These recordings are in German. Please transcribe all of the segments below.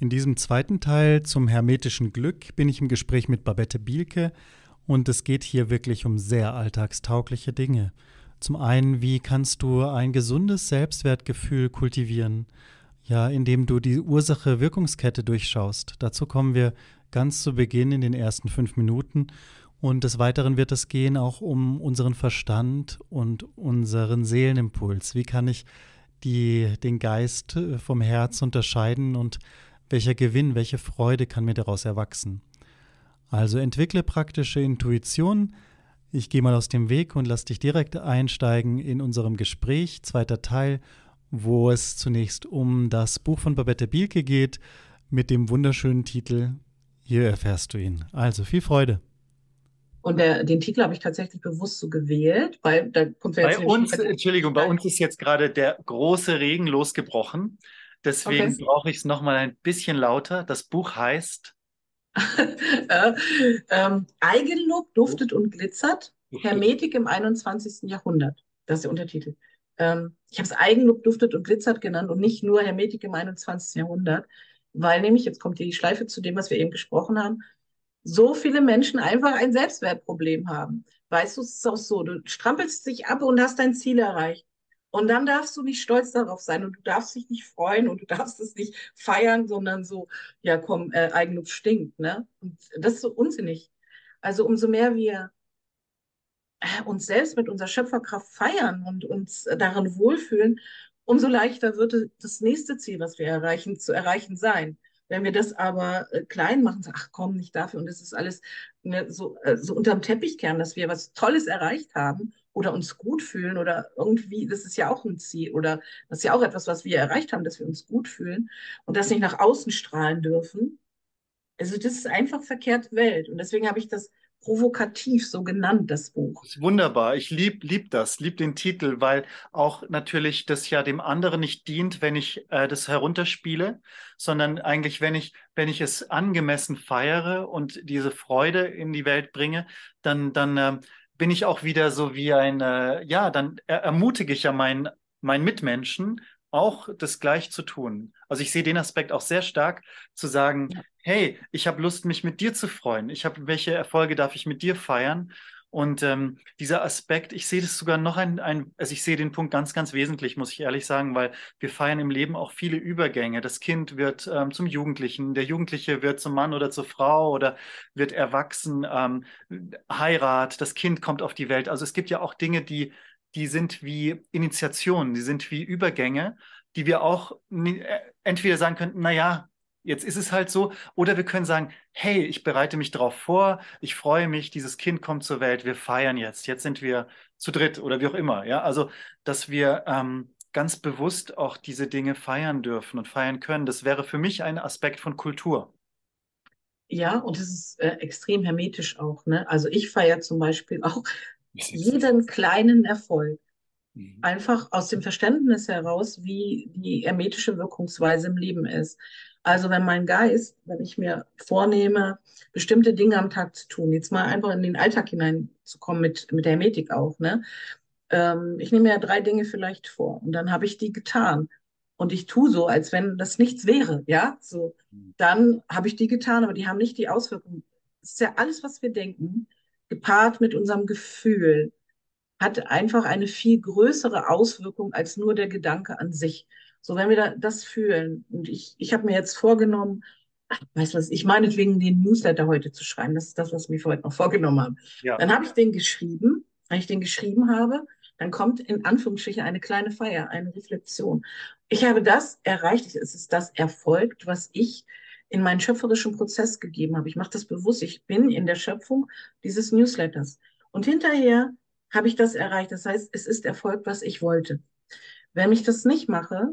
In diesem zweiten Teil zum hermetischen Glück bin ich im Gespräch mit Babette Bielke und es geht hier wirklich um sehr alltagstaugliche Dinge. Zum einen, wie kannst du ein gesundes Selbstwertgefühl kultivieren? Ja, indem du die Ursache-Wirkungskette durchschaust. Dazu kommen wir ganz zu Beginn in den ersten fünf Minuten. Und des Weiteren wird es gehen auch um unseren Verstand und unseren Seelenimpuls. Wie kann ich die, den Geist äh, vom Herz unterscheiden und welcher Gewinn, welche Freude kann mir daraus erwachsen? Also entwickle praktische Intuition. Ich gehe mal aus dem Weg und lass dich direkt einsteigen in unserem Gespräch, zweiter Teil, wo es zunächst um das Buch von Babette Bielke geht mit dem wunderschönen Titel Hier erfährst du ihn. Also viel Freude. Und der, den Titel habe ich tatsächlich bewusst so gewählt, weil da kommt ja jetzt. Bei uns, Entschuldigung, bei uns ist jetzt gerade der große Regen losgebrochen. Deswegen okay. brauche ich es nochmal ein bisschen lauter. Das Buch heißt äh, ähm, Eigenlob duftet und glitzert. Hermetik im 21. Jahrhundert. Das ist der Untertitel. Ähm, ich habe es Eigenlob duftet und glitzert genannt und nicht nur Hermetik im 21. Jahrhundert, weil nämlich, jetzt kommt hier die Schleife zu dem, was wir eben gesprochen haben, so viele Menschen einfach ein Selbstwertproblem haben. Weißt du, es ist auch so, du strampelst dich ab und hast dein Ziel erreicht. Und dann darfst du nicht stolz darauf sein und du darfst dich nicht freuen und du darfst es nicht feiern, sondern so, ja komm, äh, Eigenlob stinkt. Ne? Und das ist so unsinnig. Also umso mehr wir äh, uns selbst mit unserer Schöpferkraft feiern und uns darin wohlfühlen, umso leichter wird das nächste Ziel, was wir erreichen, zu erreichen sein. Wenn wir das aber äh, klein machen, sagen, ach komm, nicht dafür und das ist alles ne, so, äh, so unterm Teppich kehren, dass wir was Tolles erreicht haben oder uns gut fühlen oder irgendwie, das ist ja auch ein Ziel oder das ist ja auch etwas, was wir erreicht haben, dass wir uns gut fühlen und das nicht nach außen strahlen dürfen. Also das ist einfach verkehrte Welt und deswegen habe ich das provokativ so genannt, das Buch. Das wunderbar. Ich lieb, lieb das, lieb den Titel, weil auch natürlich das ja dem anderen nicht dient, wenn ich äh, das herunterspiele, sondern eigentlich, wenn ich, wenn ich es angemessen feiere und diese Freude in die Welt bringe, dann, dann äh, bin ich auch wieder so wie ein, äh, ja, dann er ermutige ich ja meinen, meinen Mitmenschen, auch das gleich zu tun. Also ich sehe den Aspekt auch sehr stark, zu sagen, ja. hey, ich habe Lust, mich mit dir zu freuen. Ich habe, welche Erfolge darf ich mit dir feiern? Und ähm, dieser Aspekt, ich sehe das sogar noch ein, ein, also ich sehe den Punkt ganz, ganz wesentlich, muss ich ehrlich sagen, weil wir feiern im Leben auch viele Übergänge. Das Kind wird ähm, zum Jugendlichen, der Jugendliche wird zum Mann oder zur Frau oder wird erwachsen, ähm, Heirat, das Kind kommt auf die Welt. Also es gibt ja auch Dinge, die, die sind wie Initiationen, die sind wie Übergänge, die wir auch äh, entweder sagen könnten, naja, Jetzt ist es halt so. Oder wir können sagen, hey, ich bereite mich darauf vor, ich freue mich, dieses Kind kommt zur Welt, wir feiern jetzt, jetzt sind wir zu dritt oder wie auch immer. Ja, also, dass wir ähm, ganz bewusst auch diese Dinge feiern dürfen und feiern können, das wäre für mich ein Aspekt von Kultur. Ja, und es ist äh, extrem hermetisch auch. Ne? Also ich feiere zum Beispiel auch jeden kleinen Erfolg. Mhm. Einfach aus dem Verständnis heraus, wie die hermetische Wirkungsweise im Leben ist. Also wenn mein Geist, wenn ich mir vornehme, bestimmte Dinge am Tag zu tun, jetzt mal einfach in den Alltag hineinzukommen mit, mit der Hermetik auch, ne? Ähm, ich nehme ja drei Dinge vielleicht vor und dann habe ich die getan. Und ich tue so, als wenn das nichts wäre, ja? So, dann habe ich die getan, aber die haben nicht die Auswirkungen. Es ist ja alles, was wir denken, gepaart mit unserem Gefühl, hat einfach eine viel größere Auswirkung als nur der Gedanke an sich. So, wenn wir da, das fühlen, und ich, ich habe mir jetzt vorgenommen, ach, weißt du was, ich meinetwegen den Newsletter heute zu schreiben, das ist das, was ich mir vorhin noch vorgenommen habe. Ja. Dann habe ich den geschrieben, wenn ich den geschrieben habe, dann kommt in Anführungsstrichen eine kleine Feier, eine Reflexion. Ich habe das erreicht, es ist das erfolgt, was ich in meinen schöpferischen Prozess gegeben habe. Ich mache das bewusst, ich bin in der Schöpfung dieses Newsletters. Und hinterher habe ich das erreicht. Das heißt, es ist erfolgt, was ich wollte. Wenn ich das nicht mache,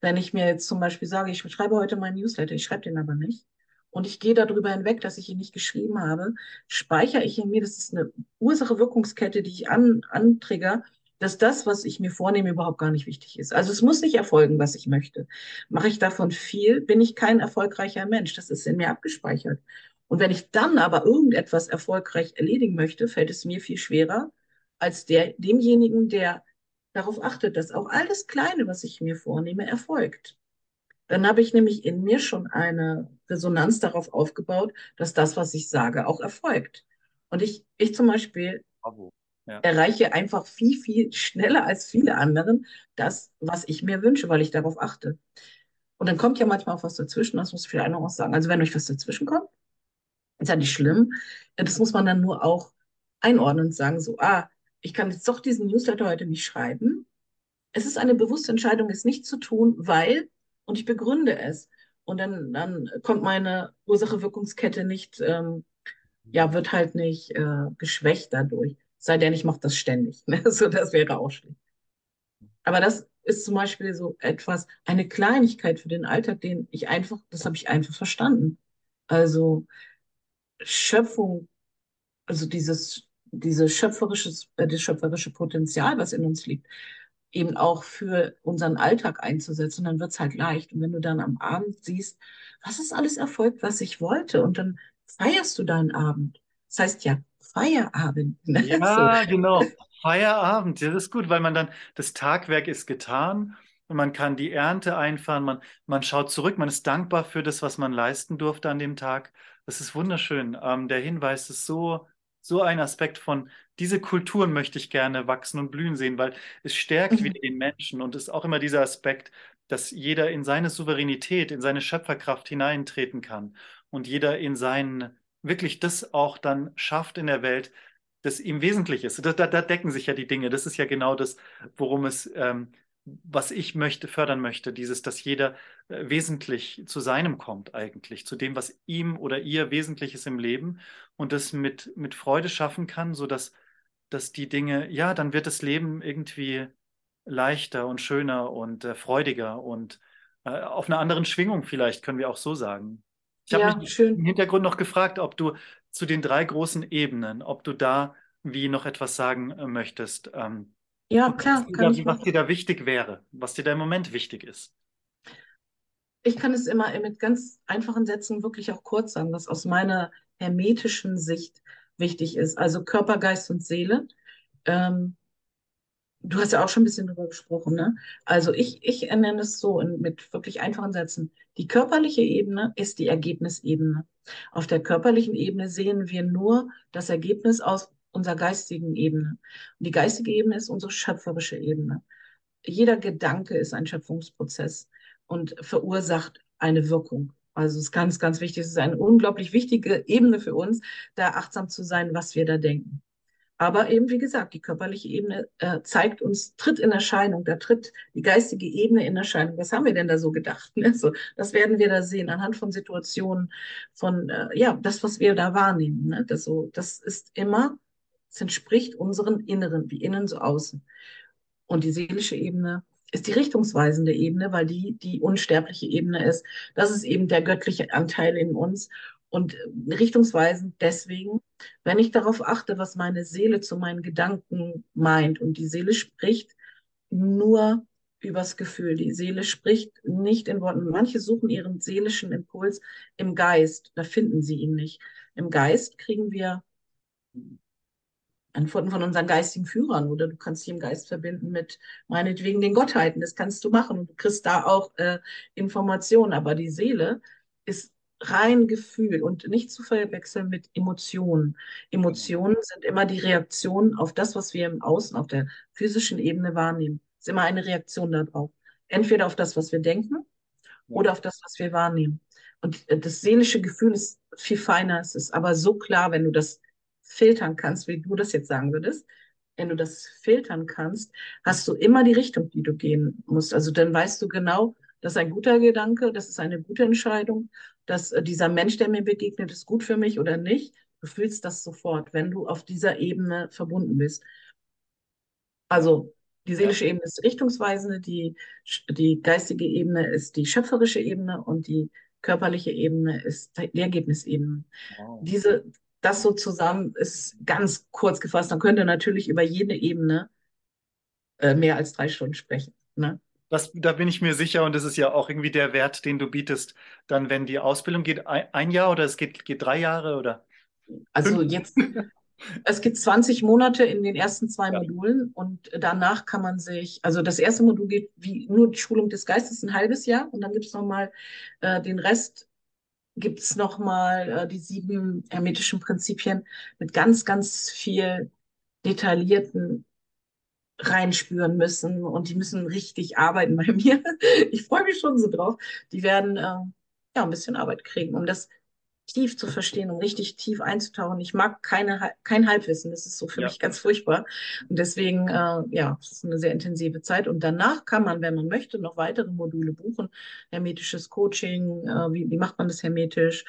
wenn ich mir jetzt zum Beispiel sage, ich schreibe heute meinen Newsletter, ich schreibe den aber nicht, und ich gehe darüber hinweg, dass ich ihn nicht geschrieben habe, speichere ich in mir, das ist eine Ursache-Wirkungskette, die ich an, antrigger, dass das, was ich mir vornehme, überhaupt gar nicht wichtig ist. Also es muss nicht erfolgen, was ich möchte. Mache ich davon viel, bin ich kein erfolgreicher Mensch. Das ist in mir abgespeichert. Und wenn ich dann aber irgendetwas erfolgreich erledigen möchte, fällt es mir viel schwerer als der, demjenigen, der darauf achtet, dass auch alles Kleine, was ich mir vornehme, erfolgt. Dann habe ich nämlich in mir schon eine Resonanz darauf aufgebaut, dass das, was ich sage, auch erfolgt. Und ich, ich zum Beispiel ja. erreiche einfach viel, viel schneller als viele anderen das, was ich mir wünsche, weil ich darauf achte. Und dann kommt ja manchmal auch was dazwischen, das muss ich vielleicht auch sagen. Also wenn euch was dazwischen kommt, ist ja nicht schlimm. Das muss man dann nur auch einordnen und sagen, so, ah, ich kann jetzt doch diesen Newsletter heute nicht schreiben. Es ist eine bewusste Entscheidung, es nicht zu tun, weil, und ich begründe es. Und dann, dann kommt meine Ursache-Wirkungskette nicht, ähm, ja, wird halt nicht äh, geschwächt dadurch. Sei denn, ich mache das ständig. Ne? So, das wäre auch schlecht. Aber das ist zum Beispiel so etwas, eine Kleinigkeit für den Alltag, den ich einfach, das habe ich einfach verstanden. Also Schöpfung, also dieses diese schöpferisches, äh, das schöpferische Potenzial, was in uns liegt, eben auch für unseren Alltag einzusetzen, dann wird es halt leicht. Und wenn du dann am Abend siehst, was ist alles erfolgt, was ich wollte, und dann feierst du deinen Abend. Das heißt ja Feierabend. Ne? Ja, so. genau. Feierabend, ja, das ist gut, weil man dann, das Tagwerk ist getan und man kann die Ernte einfahren, man, man schaut zurück, man ist dankbar für das, was man leisten durfte an dem Tag. Das ist wunderschön. Ähm, der Hinweis ist so, so ein Aspekt von, diese Kulturen möchte ich gerne wachsen und blühen sehen, weil es stärkt mhm. wieder den Menschen und es ist auch immer dieser Aspekt, dass jeder in seine Souveränität, in seine Schöpferkraft hineintreten kann und jeder in seinen, wirklich das auch dann schafft in der Welt, das ihm wesentlich ist. Da, da, da decken sich ja die Dinge. Das ist ja genau das, worum es ähm, was ich möchte, fördern möchte, dieses, dass jeder wesentlich zu seinem kommt eigentlich, zu dem, was ihm oder ihr wesentlich ist im Leben und das mit, mit Freude schaffen kann, sodass dass die Dinge, ja, dann wird das Leben irgendwie leichter und schöner und äh, freudiger und äh, auf einer anderen Schwingung vielleicht, können wir auch so sagen. Ich ja, habe mich schön. im Hintergrund noch gefragt, ob du zu den drei großen Ebenen, ob du da wie noch etwas sagen äh, möchtest. Ähm, ja, klar. Was, was dir da wichtig wäre, was dir da im Moment wichtig ist. Ich kann es immer mit ganz einfachen Sätzen wirklich auch kurz sagen, was aus meiner hermetischen Sicht wichtig ist. Also Körper, Geist und Seele. Ähm, du hast ja auch schon ein bisschen darüber gesprochen, ne? Also ich, ich nenne es so in, mit wirklich einfachen Sätzen. Die körperliche Ebene ist die Ergebnisebene. Auf der körperlichen Ebene sehen wir nur das Ergebnis aus unserer geistigen Ebene. Und die geistige Ebene ist unsere schöpferische Ebene. Jeder Gedanke ist ein Schöpfungsprozess und verursacht eine Wirkung. Also es ist ganz, ganz wichtig. Es ist eine unglaublich wichtige Ebene für uns, da achtsam zu sein, was wir da denken. Aber eben, wie gesagt, die körperliche Ebene äh, zeigt uns, tritt in Erscheinung, da tritt die geistige Ebene in Erscheinung. Was haben wir denn da so gedacht? Ne? So, das werden wir da sehen, anhand von Situationen, von, äh, ja, das, was wir da wahrnehmen. Ne? Das, so, das ist immer es entspricht unseren Inneren, wie innen so außen. Und die seelische Ebene ist die richtungsweisende Ebene, weil die die unsterbliche Ebene ist. Das ist eben der göttliche Anteil in uns. Und richtungsweisend deswegen, wenn ich darauf achte, was meine Seele zu meinen Gedanken meint. Und die Seele spricht nur übers Gefühl. Die Seele spricht nicht in Worten. Manche suchen ihren seelischen Impuls im Geist. Da finden sie ihn nicht. Im Geist kriegen wir Antworten von unseren geistigen Führern oder du kannst dich im Geist verbinden mit meinetwegen den Gottheiten. Das kannst du machen und du kriegst da auch äh, Informationen. Aber die Seele ist rein Gefühl und nicht zu verwechseln mit Emotionen. Emotionen sind immer die Reaktion auf das, was wir im Außen, auf der physischen Ebene wahrnehmen. Es ist immer eine Reaktion darauf. Entweder auf das, was wir denken oder auf das, was wir wahrnehmen. Und äh, das seelische Gefühl ist viel feiner. Es ist aber so klar, wenn du das filtern kannst, wie du das jetzt sagen würdest, wenn du das filtern kannst, hast du immer die Richtung, die du gehen musst. Also dann weißt du genau, das ist ein guter Gedanke, das ist eine gute Entscheidung, dass äh, dieser Mensch, der mir begegnet, ist gut für mich oder nicht. Du fühlst das sofort, wenn du auf dieser Ebene verbunden bist. Also die seelische Ebene ist richtungsweisende, die, die geistige Ebene ist die schöpferische Ebene und die körperliche Ebene ist die Ergebnisebene. Wow. Diese, das so zusammen ist ganz kurz gefasst. Man könnte natürlich über jede Ebene äh, mehr als drei Stunden sprechen. Ne? Das, da bin ich mir sicher und das ist ja auch irgendwie der Wert, den du bietest. Dann, wenn die Ausbildung geht, ein, ein Jahr oder es geht, geht drei Jahre oder? Also jetzt, es gibt 20 Monate in den ersten zwei ja. Modulen und danach kann man sich, also das erste Modul geht wie nur die Schulung des Geistes ein halbes Jahr und dann gibt es nochmal äh, den Rest, gibt es nochmal äh, die sieben hermetischen Prinzipien mit ganz, ganz viel detaillierten reinspüren müssen und die müssen richtig arbeiten bei mir. Ich freue mich schon so drauf. Die werden äh, ja ein bisschen Arbeit kriegen, um das tief zu verstehen, um richtig tief einzutauchen. Ich mag keine, kein Halbwissen, das ist so für ja. mich ganz furchtbar. Und deswegen, äh, ja, es ist eine sehr intensive Zeit. Und danach kann man, wenn man möchte, noch weitere Module buchen. Hermetisches Coaching, äh, wie, wie macht man das hermetisch?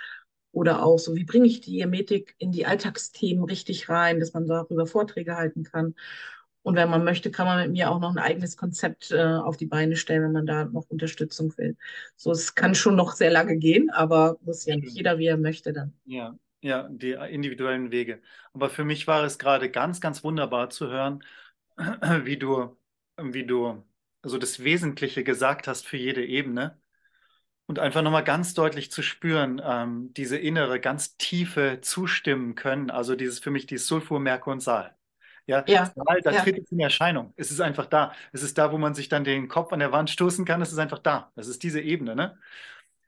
Oder auch so, wie bringe ich die Hermetik in die Alltagsthemen richtig rein, dass man darüber Vorträge halten kann. Und wenn man möchte, kann man mit mir auch noch ein eigenes Konzept äh, auf die Beine stellen, wenn man da noch Unterstützung will. So, es kann schon noch sehr lange gehen, aber muss ja nicht jeder, wie er möchte dann. Ja, ja, die individuellen Wege. Aber für mich war es gerade ganz, ganz wunderbar zu hören, wie du, wie du also das Wesentliche gesagt hast für jede Ebene. Und einfach nochmal ganz deutlich zu spüren, ähm, diese innere, ganz tiefe Zustimmen können, also dieses für mich dieses Sulfur, Merkur und Saal. Ja, ja. Da ja. tritt es in Erscheinung. Es ist einfach da. Es ist da, wo man sich dann den Kopf an der Wand stoßen kann. Es ist einfach da. Das ist diese Ebene. Ne?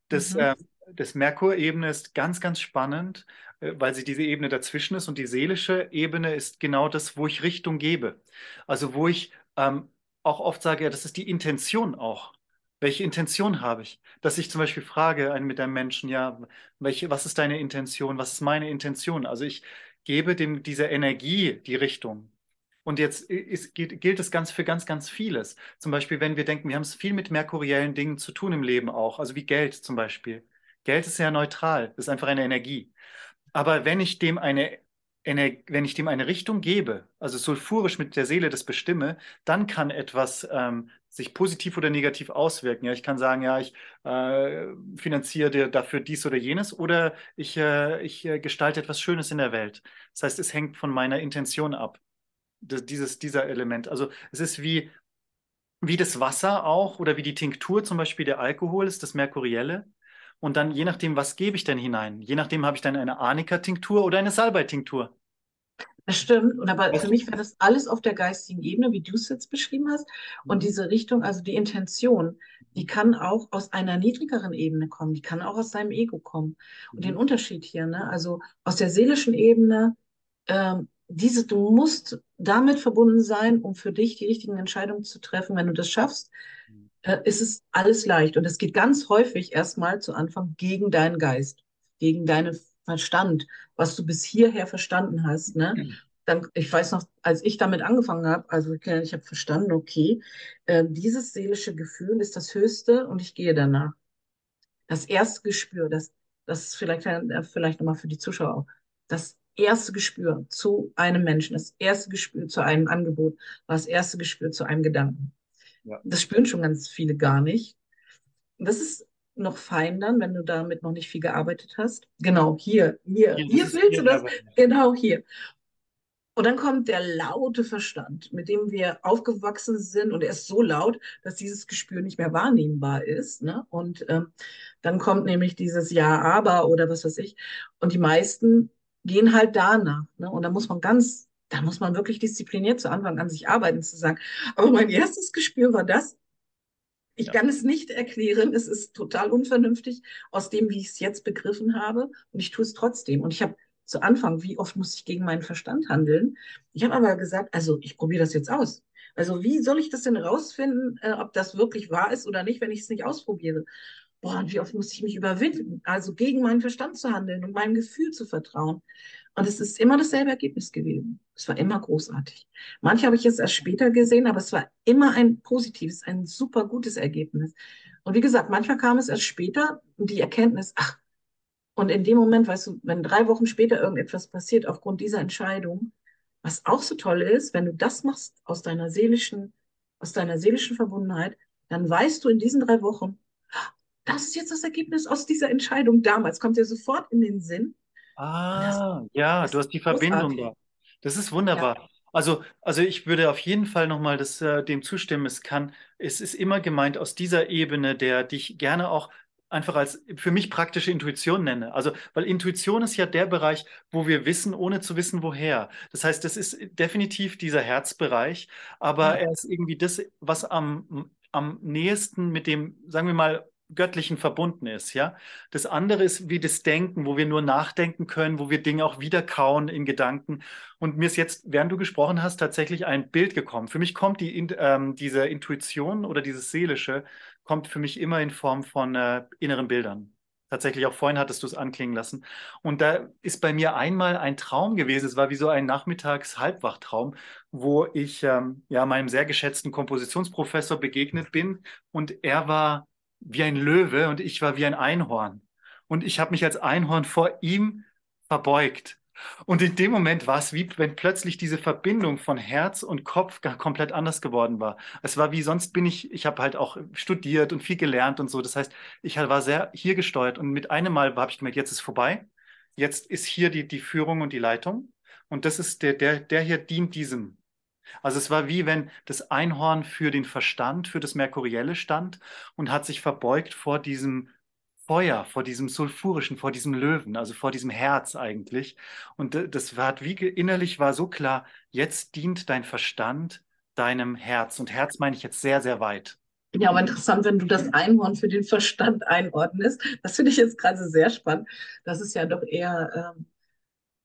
Das, mhm. äh, das Merkur-Ebene ist ganz, ganz spannend, äh, weil sie diese Ebene dazwischen ist. Und die seelische Ebene ist genau das, wo ich Richtung gebe. Also wo ich ähm, auch oft sage, ja, das ist die Intention auch. Welche Intention habe ich? Dass ich zum Beispiel frage einen mit einem Menschen, ja, welche, was ist deine Intention? Was ist meine Intention? Also ich gebe dem dieser Energie die Richtung. Und jetzt ist, gilt, es ganz für ganz, ganz vieles. Zum Beispiel, wenn wir denken, wir haben es viel mit merkuriellen Dingen zu tun im Leben auch, also wie Geld zum Beispiel. Geld ist ja neutral, ist einfach eine Energie. Aber wenn ich dem eine, wenn ich dem eine Richtung gebe, also sulfurisch mit der Seele das bestimme, dann kann etwas ähm, sich positiv oder negativ auswirken. Ja, ich kann sagen, ja, ich äh, finanziere dafür dies oder jenes oder ich, äh, ich äh, gestalte etwas Schönes in der Welt. Das heißt, es hängt von meiner Intention ab dieses, dieser Element. Also es ist wie, wie das Wasser auch oder wie die Tinktur zum Beispiel der Alkohol ist, das Merkurielle. Und dann je nachdem, was gebe ich denn hinein? Je nachdem habe ich dann eine Arnika-Tinktur oder eine Salbei-Tinktur. Das stimmt. Und aber für mich wäre das alles auf der geistigen Ebene, wie du es jetzt beschrieben hast. Und mhm. diese Richtung, also die Intention, die kann auch aus einer niedrigeren Ebene kommen. Die kann auch aus deinem Ego kommen. Und den mhm. Unterschied hier, ne? also aus der seelischen Ebene, ähm, diese, du musst damit verbunden sein, um für dich die richtigen Entscheidungen zu treffen. Wenn du das schaffst, äh, ist es alles leicht. Und es geht ganz häufig erstmal zu Anfang gegen deinen Geist, gegen deinen Verstand, was du bis hierher verstanden hast. Ne? Mhm. Dann, ich weiß noch, als ich damit angefangen habe, also ich habe verstanden, okay, äh, dieses seelische Gefühl ist das Höchste und ich gehe danach. Das erste Gespür, das, das ist vielleicht, äh, vielleicht nochmal für die Zuschauer auch, das erste Gespür zu einem Menschen, das erste Gespür zu einem Angebot, war das erste Gespür zu einem Gedanken. Ja. Das spüren schon ganz viele gar nicht. Das ist noch fein dann, wenn du damit noch nicht viel gearbeitet hast. Genau, hier, hier, hier, hier willst du das, genau hier. Und dann kommt der laute Verstand, mit dem wir aufgewachsen sind und er ist so laut, dass dieses Gespür nicht mehr wahrnehmbar ist. Ne? Und ähm, dann kommt nämlich dieses Ja, aber oder was weiß ich. Und die meisten gehen halt danach. Ne? Und da muss man ganz, da muss man wirklich diszipliniert zu Anfang an sich arbeiten, zu sagen, aber mein erstes Gespür war das. Ich ja. kann es nicht erklären. Es ist total unvernünftig aus dem, wie ich es jetzt begriffen habe. Und ich tue es trotzdem. Und ich habe zu Anfang, wie oft muss ich gegen meinen Verstand handeln? Ich habe aber gesagt, also ich probiere das jetzt aus. Also wie soll ich das denn rausfinden, äh, ob das wirklich wahr ist oder nicht, wenn ich es nicht ausprobiere? Boah, und wie oft muss ich mich überwinden, also gegen meinen Verstand zu handeln und meinem Gefühl zu vertrauen. Und es ist immer dasselbe Ergebnis gewesen. Es war immer großartig. Manche habe ich jetzt erst später gesehen, aber es war immer ein positives, ein super gutes Ergebnis. Und wie gesagt, manchmal kam es erst später die Erkenntnis, ach, und in dem Moment, weißt du, wenn drei Wochen später irgendetwas passiert aufgrund dieser Entscheidung, was auch so toll ist, wenn du das machst aus deiner seelischen, aus deiner seelischen Verbundenheit, dann weißt du in diesen drei Wochen, das ist jetzt das Ergebnis aus dieser Entscheidung damals. Kommt dir sofort in den Sinn. Ah, ja, du hast die Verbindung da. Das ist wunderbar. Ja. Also, also ich würde auf jeden Fall nochmal das, äh, dem zustimmen. Es kann, es ist immer gemeint aus dieser Ebene, der dich gerne auch einfach als für mich praktische Intuition nenne. Also, weil Intuition ist ja der Bereich, wo wir wissen, ohne zu wissen, woher. Das heißt, das ist definitiv dieser Herzbereich, aber ja. er ist irgendwie das, was am, am nächsten mit dem, sagen wir mal, Göttlichen verbunden ist, ja. Das andere ist wie das Denken, wo wir nur nachdenken können, wo wir Dinge auch wiederkauen in Gedanken. Und mir ist jetzt, während du gesprochen hast, tatsächlich ein Bild gekommen. Für mich kommt die, ähm, diese Intuition oder dieses Seelische, kommt für mich immer in Form von äh, inneren Bildern. Tatsächlich auch vorhin hattest du es anklingen lassen. Und da ist bei mir einmal ein Traum gewesen. Es war wie so ein Nachmittags-Halbwachtraum, wo ich ähm, ja meinem sehr geschätzten Kompositionsprofessor begegnet bin und er war wie ein Löwe und ich war wie ein Einhorn. Und ich habe mich als Einhorn vor ihm verbeugt. Und in dem Moment war es wie wenn plötzlich diese Verbindung von Herz und Kopf komplett anders geworden war. Es war wie sonst bin ich, ich habe halt auch studiert und viel gelernt und so. Das heißt, ich war sehr hier gesteuert und mit einem Mal habe ich gemerkt, jetzt ist vorbei. Jetzt ist hier die, die Führung und die Leitung. Und das ist der, der, der hier dient diesem. Also es war wie wenn das Einhorn für den Verstand, für das Merkurielle stand und hat sich verbeugt vor diesem Feuer, vor diesem sulfurischen, vor diesem Löwen, also vor diesem Herz eigentlich. Und das war wie innerlich war so klar, jetzt dient dein Verstand deinem Herz. Und Herz meine ich jetzt sehr, sehr weit. Ja, aber interessant, wenn du das Einhorn für den Verstand einordnest. Das finde ich jetzt gerade sehr spannend. Das ist ja doch eher ähm,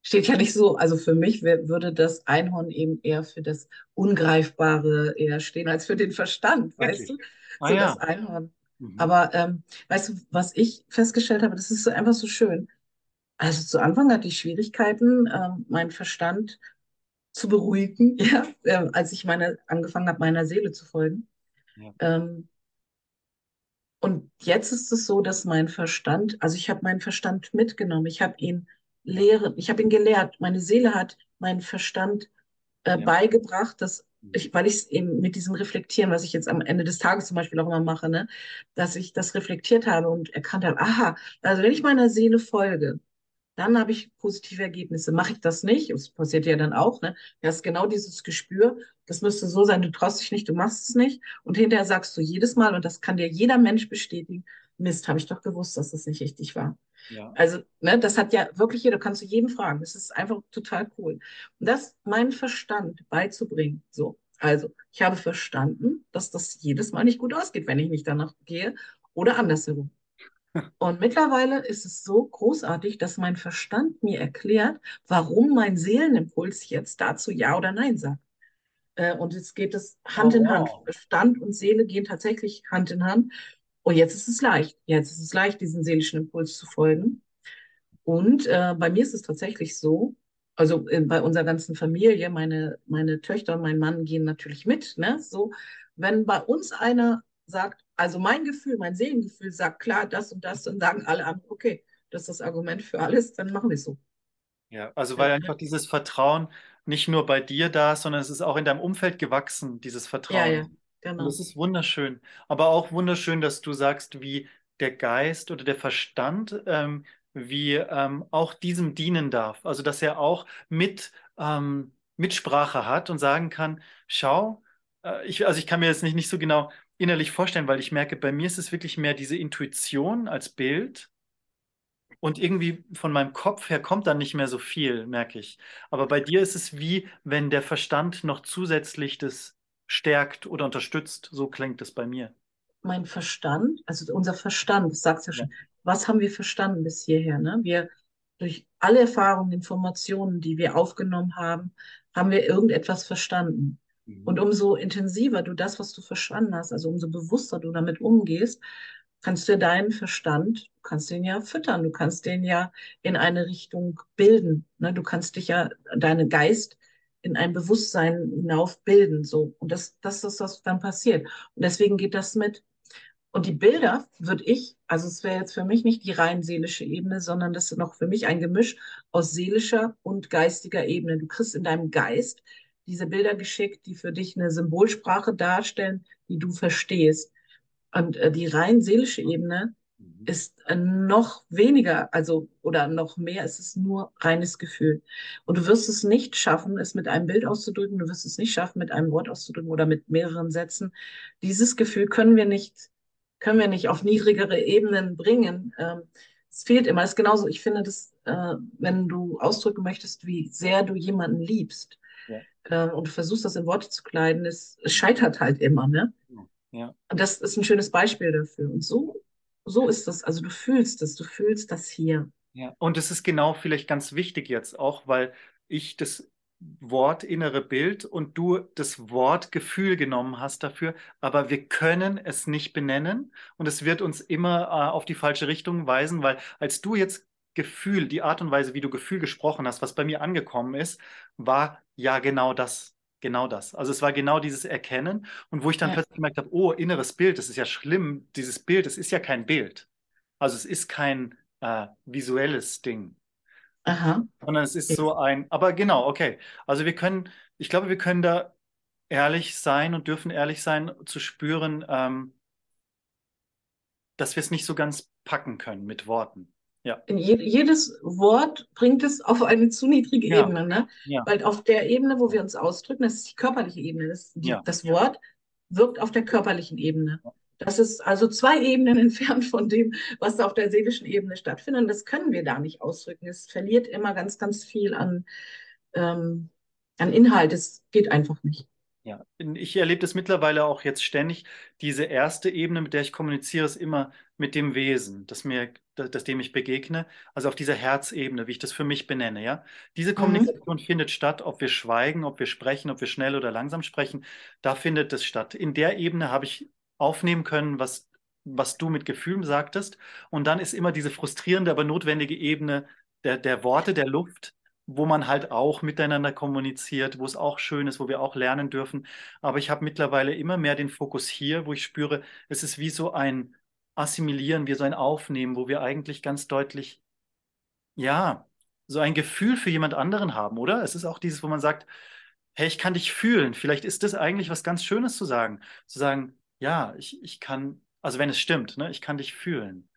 steht ja nicht so, also für mich würde das Einhorn eben eher für das Ungreifbare eher stehen als für den Verstand, weißt du? Ah, so ja. das Einhorn. Mhm. Aber ähm, weißt du, was ich festgestellt habe, das ist so einfach so schön. Also zu Anfang hatte ich Schwierigkeiten, ähm, meinen Verstand zu beruhigen, ja, äh, als ich meine, angefangen habe, meiner Seele zu folgen. Ja. Ähm, und jetzt ist es so, dass mein Verstand, also ich habe meinen Verstand mitgenommen, ich habe ihn lehren. Ich habe ihn gelehrt. Meine Seele hat meinen Verstand äh, ja. beigebracht, dass mhm. ich, weil ich es eben mit diesem Reflektieren, was ich jetzt am Ende des Tages zum Beispiel auch immer mache, ne, dass ich das reflektiert habe und erkannt habe, aha, also wenn ich meiner Seele folge, dann habe ich positive Ergebnisse. Mache ich das nicht, das passiert ja dann auch, ne? Du hast genau dieses Gespür, das müsste so sein, du traust dich nicht, du machst es nicht. Und hinterher sagst du jedes Mal, und das kann dir jeder Mensch bestätigen, Mist, habe ich doch gewusst, dass das nicht richtig war. Ja. Also, ne, das hat ja wirklich jeder, kannst du jeden fragen. Das ist einfach total cool. Und das, meinen Verstand beizubringen. So, also, ich habe verstanden, dass das jedes Mal nicht gut ausgeht, wenn ich nicht danach gehe oder andersherum. Und mittlerweile ist es so großartig, dass mein Verstand mir erklärt, warum mein Seelenimpuls jetzt dazu Ja oder Nein sagt. Äh, und jetzt geht es Hand oh, in Hand. Verstand und Seele gehen tatsächlich Hand in Hand. Und jetzt ist es leicht. Jetzt ist es leicht, diesen seelischen Impuls zu folgen. Und äh, bei mir ist es tatsächlich so, also äh, bei unserer ganzen Familie, meine, meine Töchter und mein Mann gehen natürlich mit. Ne? So, wenn bei uns einer sagt, also mein Gefühl, mein Seelengefühl sagt klar das und das, dann sagen alle anderen, okay, das ist das Argument für alles, dann machen wir es so. Ja, also weil einfach dieses Vertrauen nicht nur bei dir da ist, sondern es ist auch in deinem Umfeld gewachsen, dieses Vertrauen. Ja, ja. Genau. Das ist wunderschön. Aber auch wunderschön, dass du sagst, wie der Geist oder der Verstand, ähm, wie ähm, auch diesem dienen darf. Also, dass er auch mit ähm, Mitsprache hat und sagen kann, schau, äh, ich, also ich kann mir das nicht, nicht so genau innerlich vorstellen, weil ich merke, bei mir ist es wirklich mehr diese Intuition als Bild. Und irgendwie von meinem Kopf her kommt dann nicht mehr so viel, merke ich. Aber bei dir ist es wie, wenn der Verstand noch zusätzlich das stärkt oder unterstützt. So klingt es bei mir. Mein Verstand, also unser Verstand, das sagt ja schon, ja. was haben wir verstanden bis hierher? Ne? Wir, durch alle Erfahrungen, Informationen, die wir aufgenommen haben, haben wir irgendetwas verstanden. Mhm. Und umso intensiver du das, was du verstanden hast, also umso bewusster du damit umgehst, kannst du deinen Verstand, du kannst den ja füttern, du kannst den ja in eine Richtung bilden. Ne? Du kannst dich ja, deinen Geist in ein Bewusstsein hinauf bilden. So. Und das, das ist, was dann passiert. Und deswegen geht das mit. Und die Bilder würde ich, also es wäre jetzt für mich nicht die rein seelische Ebene, sondern das ist noch für mich ein Gemisch aus seelischer und geistiger Ebene. Du kriegst in deinem Geist diese Bilder geschickt, die für dich eine Symbolsprache darstellen, die du verstehst. Und äh, die rein seelische Ebene. Ist noch weniger, also oder noch mehr, es ist nur reines Gefühl. Und du wirst es nicht schaffen, es mit einem Bild auszudrücken, du wirst es nicht schaffen, mit einem Wort auszudrücken oder mit mehreren Sätzen. Dieses Gefühl können wir nicht, können wir nicht auf niedrigere Ebenen bringen. Ähm, es fehlt immer. Es ist genauso, ich finde das, äh, wenn du ausdrücken möchtest, wie sehr du jemanden liebst ja. äh, und versuchst, das in Worte zu kleiden, es, es scheitert halt immer, ne? Ja. Und das ist ein schönes Beispiel dafür. Und so, so ist das. Also du fühlst es, du fühlst das hier. Ja, und es ist genau vielleicht ganz wichtig jetzt auch, weil ich das Wort innere Bild und du das Wort Gefühl genommen hast dafür, aber wir können es nicht benennen und es wird uns immer äh, auf die falsche Richtung weisen, weil als du jetzt Gefühl, die Art und Weise, wie du Gefühl gesprochen hast, was bei mir angekommen ist, war ja genau das. Genau das. Also es war genau dieses Erkennen und wo ich dann ja. plötzlich gemerkt habe, oh, inneres Bild, das ist ja schlimm, dieses Bild, es ist ja kein Bild. Also es ist kein äh, visuelles Ding. Aha. Sondern es ist so ein, aber genau, okay. Also wir können, ich glaube, wir können da ehrlich sein und dürfen ehrlich sein, zu spüren, ähm, dass wir es nicht so ganz packen können mit Worten. Ja. Je, jedes Wort bringt es auf eine zu niedrige ja. Ebene, ne? Ja. Weil auf der Ebene, wo wir uns ausdrücken, das ist die körperliche Ebene. Das, die, das Wort wirkt auf der körperlichen Ebene. Das ist also zwei Ebenen entfernt von dem, was da auf der seelischen Ebene stattfindet. Und das können wir da nicht ausdrücken. Es verliert immer ganz, ganz viel an, ähm, an Inhalt. Es geht einfach nicht. Ja, ich erlebe das mittlerweile auch jetzt ständig. Diese erste Ebene, mit der ich kommuniziere, ist immer mit dem Wesen, das mir, das, das dem ich begegne. Also auf dieser Herzebene, wie ich das für mich benenne. Ja, diese mhm. Kommunikation mhm. findet statt, ob wir schweigen, ob wir sprechen, ob wir schnell oder langsam sprechen. Da findet es statt. In der Ebene habe ich aufnehmen können, was, was du mit Gefühlen sagtest. Und dann ist immer diese frustrierende, aber notwendige Ebene der, der Worte, der Luft, wo man halt auch miteinander kommuniziert, wo es auch schön ist, wo wir auch lernen dürfen. Aber ich habe mittlerweile immer mehr den Fokus hier, wo ich spüre, es ist wie so ein Assimilieren, wie so ein Aufnehmen, wo wir eigentlich ganz deutlich, ja, so ein Gefühl für jemand anderen haben, oder? Es ist auch dieses, wo man sagt, hey, ich kann dich fühlen. Vielleicht ist das eigentlich was ganz Schönes zu sagen. Zu sagen, ja, ich, ich kann, also wenn es stimmt, ne, ich kann dich fühlen.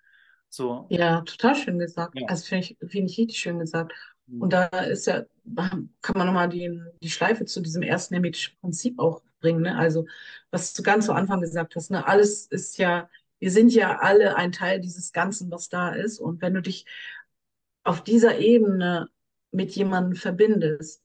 So. Ja, total schön gesagt. Ja. Also finde ich, find ich richtig schön gesagt. Und da ist ja, kann man nochmal die, die Schleife zu diesem ersten hermetischen Prinzip auch bringen. Ne? Also, was du ganz zu Anfang gesagt hast, ne? alles ist ja, wir sind ja alle ein Teil dieses Ganzen, was da ist. Und wenn du dich auf dieser Ebene mit jemandem verbindest,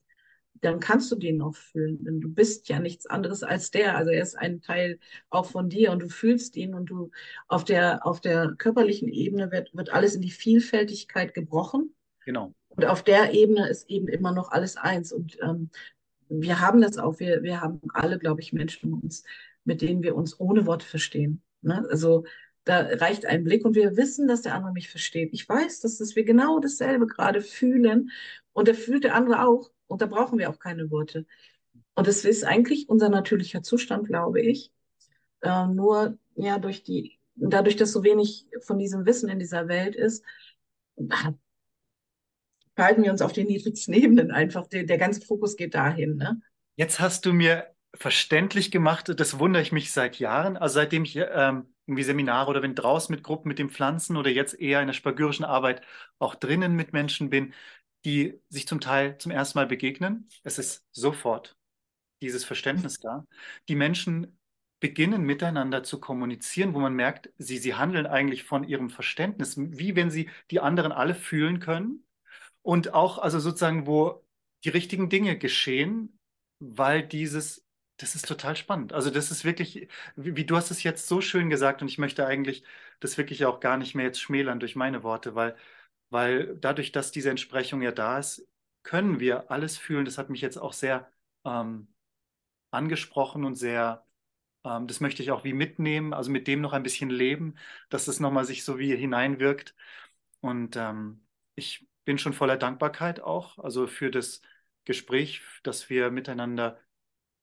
dann kannst du den auch fühlen. Denn du bist ja nichts anderes als der. Also er ist ein Teil auch von dir und du fühlst ihn und du auf der, auf der körperlichen Ebene wird, wird alles in die Vielfältigkeit gebrochen. Genau. Und auf der Ebene ist eben immer noch alles eins. Und ähm, wir haben das auch, wir, wir haben alle, glaube ich, Menschen uns, mit denen wir uns ohne Worte verstehen. Ne? Also da reicht ein Blick und wir wissen, dass der andere mich versteht. Ich weiß, dass, dass wir genau dasselbe gerade fühlen und da fühlt der andere auch und da brauchen wir auch keine Worte. Und das ist eigentlich unser natürlicher Zustand, glaube ich. Äh, nur ja durch die, dadurch, dass so wenig von diesem Wissen in dieser Welt ist, halten wir uns auf den niedrigsten Ebenen einfach. Der, der ganze Fokus geht dahin. Ne? Jetzt hast du mir verständlich gemacht, das wundere ich mich seit Jahren, also seitdem ich ähm, irgendwie Seminare oder wenn draußen mit Gruppen mit den Pflanzen oder jetzt eher in der spagyrischen Arbeit auch drinnen mit Menschen bin, die sich zum Teil zum ersten Mal begegnen. Es ist sofort dieses Verständnis da. Die Menschen beginnen miteinander zu kommunizieren, wo man merkt, sie, sie handeln eigentlich von ihrem Verständnis, wie wenn sie die anderen alle fühlen können und auch, also sozusagen, wo die richtigen Dinge geschehen, weil dieses, das ist total spannend. Also das ist wirklich, wie, wie, du hast es jetzt so schön gesagt und ich möchte eigentlich das wirklich auch gar nicht mehr jetzt schmälern durch meine Worte, weil, weil dadurch, dass diese Entsprechung ja da ist, können wir alles fühlen. Das hat mich jetzt auch sehr ähm, angesprochen und sehr, ähm, das möchte ich auch wie mitnehmen, also mit dem noch ein bisschen leben, dass es nochmal sich so wie hineinwirkt. Und ähm, ich bin schon voller Dankbarkeit auch, also für das Gespräch, dass wir miteinander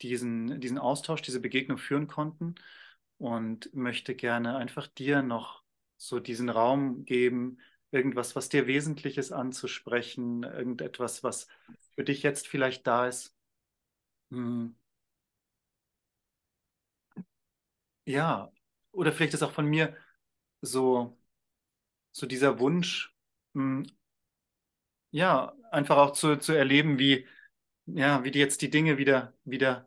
diesen, diesen Austausch, diese Begegnung führen konnten und möchte gerne einfach dir noch so diesen Raum geben, irgendwas, was dir wesentlich ist anzusprechen, irgendetwas, was für dich jetzt vielleicht da ist. Hm. Ja, oder vielleicht ist auch von mir so so dieser Wunsch, hm, ja, einfach auch zu, zu erleben, wie, ja, wie jetzt die Dinge wieder, wieder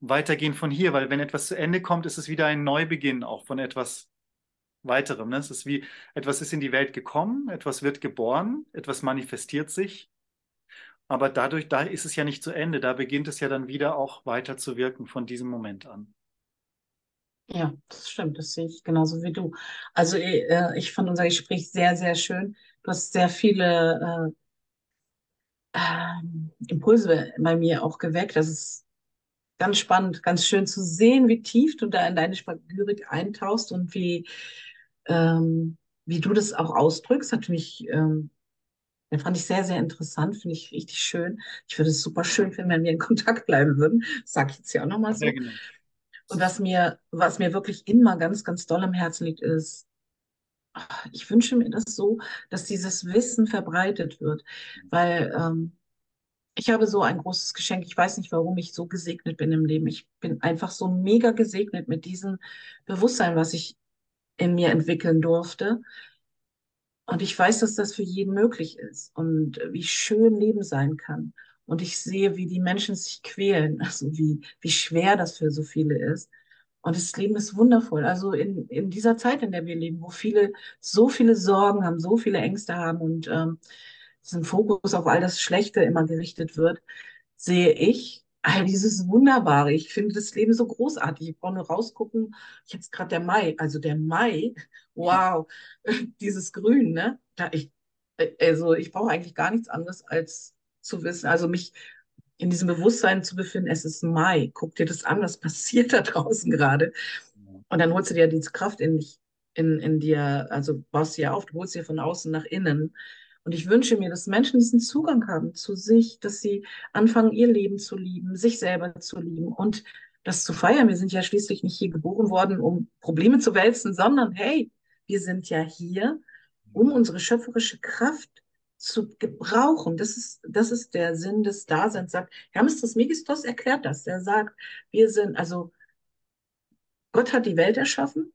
weitergehen von hier, weil wenn etwas zu Ende kommt, ist es wieder ein Neubeginn auch von etwas weiterem. Ne? Es ist wie, etwas ist in die Welt gekommen, etwas wird geboren, etwas manifestiert sich, aber dadurch, da ist es ja nicht zu Ende, da beginnt es ja dann wieder auch weiter zu wirken von diesem Moment an. Ja, das stimmt, das sehe ich genauso wie du. Also äh, ich fand unser Gespräch sehr, sehr schön. Du hast sehr viele äh, äh, Impulse bei mir auch geweckt. Das ist ganz spannend, ganz schön zu sehen, wie tief du da in deine Spagyrik eintauchst und wie, ähm, wie du das auch ausdrückst. Hat mich, ähm, fand ich sehr, sehr interessant, finde ich richtig schön. Ich würde es super schön finden, wenn wir in Kontakt bleiben würden. Das sage ich jetzt hier auch nochmal so. Genau. Und was mir, was mir wirklich immer ganz, ganz doll am Herzen liegt, ist, ich wünsche mir das so, dass dieses Wissen verbreitet wird, weil ähm, ich habe so ein großes Geschenk. Ich weiß nicht, warum ich so gesegnet bin im Leben. Ich bin einfach so mega gesegnet mit diesem Bewusstsein, was ich in mir entwickeln durfte. Und ich weiß, dass das für jeden möglich ist und wie schön Leben sein kann. Und ich sehe, wie die Menschen sich quälen, also wie, wie schwer das für so viele ist. Und das Leben ist wundervoll. Also in, in dieser Zeit, in der wir leben, wo viele so viele Sorgen haben, so viele Ängste haben und ähm, ein Fokus auf all das Schlechte immer gerichtet wird, sehe ich all dieses Wunderbare. Ich finde das Leben so großartig. Ich brauche nur rausgucken. Jetzt gerade der Mai, also der Mai, wow, dieses Grün, ne? Da ich, also ich brauche eigentlich gar nichts anderes als zu wissen, also mich in diesem Bewusstsein zu befinden, es ist Mai, guck dir das an, was passiert da draußen gerade. Und dann holst du dir diese Kraft in dich, in, in dir, also baust sie ja auf, du holst sie von außen nach innen. Und ich wünsche mir, dass Menschen diesen Zugang haben zu sich, dass sie anfangen, ihr Leben zu lieben, sich selber zu lieben und das zu feiern. Wir sind ja schließlich nicht hier geboren worden, um Probleme zu wälzen, sondern hey, wir sind ja hier, um unsere schöpferische Kraft zu gebrauchen. Das ist, das ist der Sinn des Daseins. Sagt, Hermes Trismegistos erklärt das. Er sagt, wir sind, also Gott hat die Welt erschaffen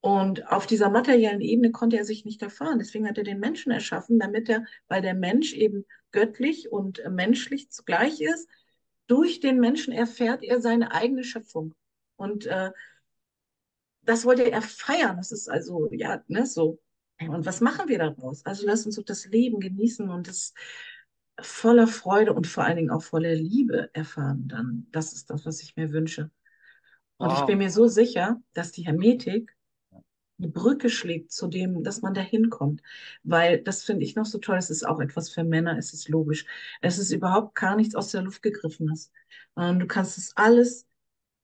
und auf dieser materiellen Ebene konnte er sich nicht erfahren. Deswegen hat er den Menschen erschaffen, damit er, weil der Mensch eben göttlich und menschlich zugleich ist, durch den Menschen erfährt er seine eigene Schöpfung. Und äh, das wollte er feiern. Das ist also, ja, ne, so und was machen wir daraus? Also lass uns doch das Leben genießen und es voller Freude und vor allen Dingen auch voller Liebe erfahren dann. Das ist das, was ich mir wünsche. Und wow. ich bin mir so sicher, dass die Hermetik die Brücke schlägt zu dem, dass man da hinkommt. Weil das finde ich noch so toll. Es ist auch etwas für Männer, es ist logisch. Es ist überhaupt gar nichts aus der Luft gegriffenes. Du kannst es alles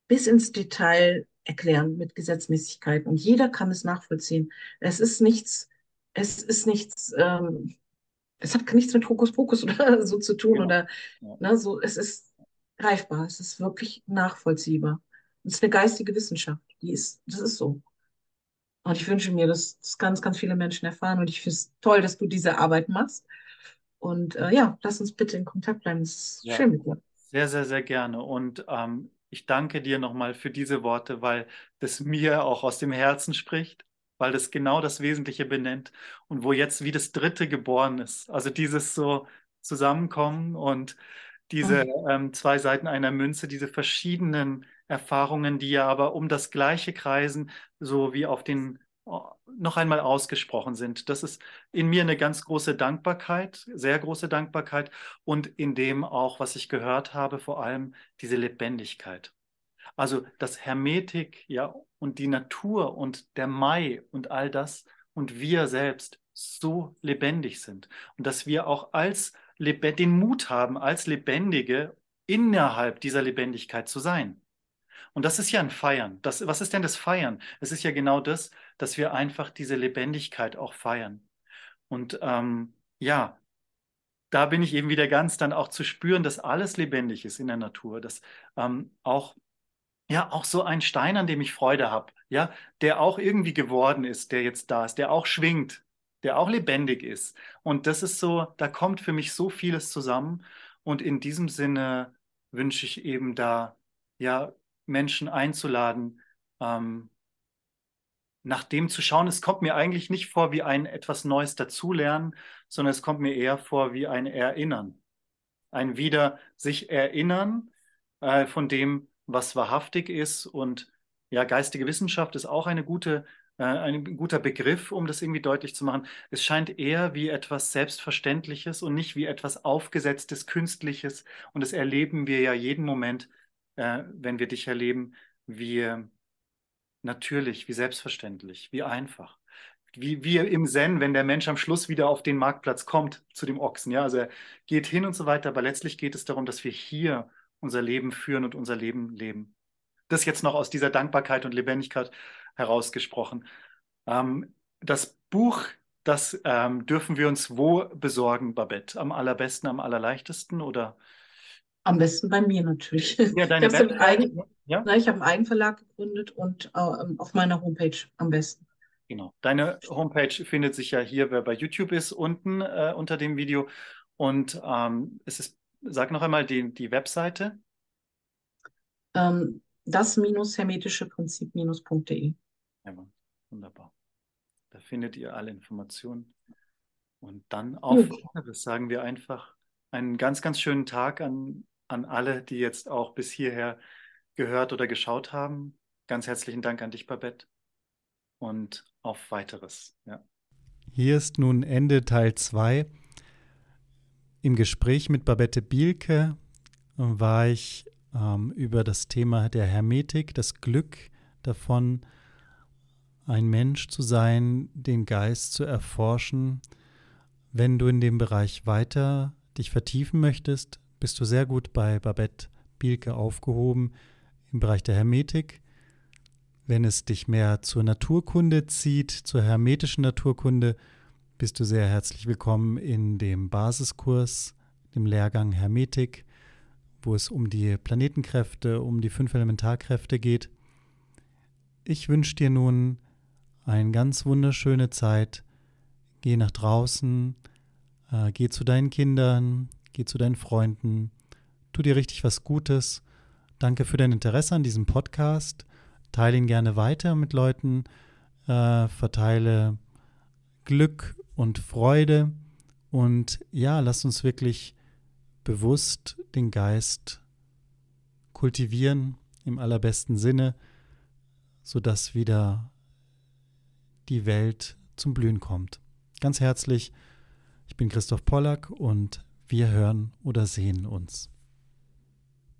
bis ins Detail erklären mit Gesetzmäßigkeiten und jeder kann es nachvollziehen. Es ist nichts, es ist nichts, ähm, es hat nichts mit Hokuspokus oder so zu tun genau. oder ja. ne, so, es ist greifbar, es ist wirklich nachvollziehbar. Es ist eine geistige Wissenschaft, die ist, das ist so. Und ich wünsche mir, dass das ganz, ganz viele Menschen erfahren und ich finde es toll, dass du diese Arbeit machst. Und äh, ja, lass uns bitte in Kontakt bleiben. Es ist ja. schön mit dir. Sehr, sehr, sehr gerne. Und ähm, ich danke dir nochmal für diese Worte, weil das mir auch aus dem Herzen spricht, weil das genau das Wesentliche benennt und wo jetzt wie das Dritte geboren ist. Also dieses so Zusammenkommen und diese mhm. ähm, zwei Seiten einer Münze, diese verschiedenen Erfahrungen, die ja aber um das Gleiche kreisen, so wie auf den noch einmal ausgesprochen sind. Das ist in mir eine ganz große Dankbarkeit, sehr große Dankbarkeit und in dem auch, was ich gehört habe, vor allem diese Lebendigkeit. Also das Hermetik, ja, und die Natur und der Mai und all das und wir selbst so lebendig sind und dass wir auch als den Mut haben, als Lebendige innerhalb dieser Lebendigkeit zu sein. Und das ist ja ein Feiern. Das, was ist denn das Feiern? Es ist ja genau das, dass wir einfach diese Lebendigkeit auch feiern. Und ähm, ja, da bin ich eben wieder ganz dann auch zu spüren, dass alles lebendig ist in der Natur, dass ähm, auch ja auch so ein Stein, an dem ich Freude habe, ja, der auch irgendwie geworden ist, der jetzt da ist, der auch schwingt, der auch lebendig ist. Und das ist so, da kommt für mich so vieles zusammen. Und in diesem Sinne wünsche ich eben da ja Menschen einzuladen, ähm, nach dem zu schauen, es kommt mir eigentlich nicht vor wie ein etwas Neues dazulernen, sondern es kommt mir eher vor wie ein Erinnern. Ein wieder sich erinnern äh, von dem, was wahrhaftig ist. Und ja, geistige Wissenschaft ist auch eine gute, äh, ein guter Begriff, um das irgendwie deutlich zu machen. Es scheint eher wie etwas Selbstverständliches und nicht wie etwas Aufgesetztes, Künstliches. Und das erleben wir ja jeden Moment, äh, wenn wir dich erleben, wie natürlich, wie selbstverständlich, wie einfach. Wie, wie im Zen, wenn der Mensch am Schluss wieder auf den Marktplatz kommt zu dem Ochsen. Ja, also er geht hin und so weiter, aber letztlich geht es darum, dass wir hier unser Leben führen und unser Leben leben. Das jetzt noch aus dieser Dankbarkeit und Lebendigkeit herausgesprochen. Ähm, das Buch, das ähm, dürfen wir uns wo besorgen, Babette? Am allerbesten, am allerleichtesten oder? Am besten bei mir natürlich. Ja, deine ich habe Eigen, ja? ich habe einen Eigenverlag gegründet und äh, auf meiner Homepage am besten. Genau. Deine Homepage findet sich ja hier, wer bei YouTube ist, unten äh, unter dem Video. Und ähm, es ist, sag noch einmal die, die Webseite. Ähm, das hermetische Prinzip-.de. Ja, wunderbar. Da findet ihr alle Informationen. Und dann auf das sagen wir einfach einen ganz, ganz schönen Tag an an alle, die jetzt auch bis hierher gehört oder geschaut haben. Ganz herzlichen Dank an dich, Babette. Und auf weiteres. Ja. Hier ist nun Ende Teil 2. Im Gespräch mit Babette Bielke war ich ähm, über das Thema der Hermetik, das Glück davon, ein Mensch zu sein, den Geist zu erforschen. Wenn du in dem Bereich weiter dich vertiefen möchtest, bist du sehr gut bei Babette Bielke aufgehoben im Bereich der Hermetik. Wenn es dich mehr zur Naturkunde zieht, zur hermetischen Naturkunde, bist du sehr herzlich willkommen in dem Basiskurs, dem Lehrgang Hermetik, wo es um die Planetenkräfte, um die fünf Elementarkräfte geht. Ich wünsche dir nun eine ganz wunderschöne Zeit. Geh nach draußen, äh, geh zu deinen Kindern, geh zu deinen Freunden, tu dir richtig was Gutes. Danke für dein Interesse an diesem Podcast. Teile ihn gerne weiter mit Leuten, äh, verteile Glück und Freude und ja, lass uns wirklich bewusst den Geist kultivieren im allerbesten Sinne, sodass wieder die Welt zum Blühen kommt. Ganz herzlich, ich bin Christoph Pollack und wir hören oder sehen uns.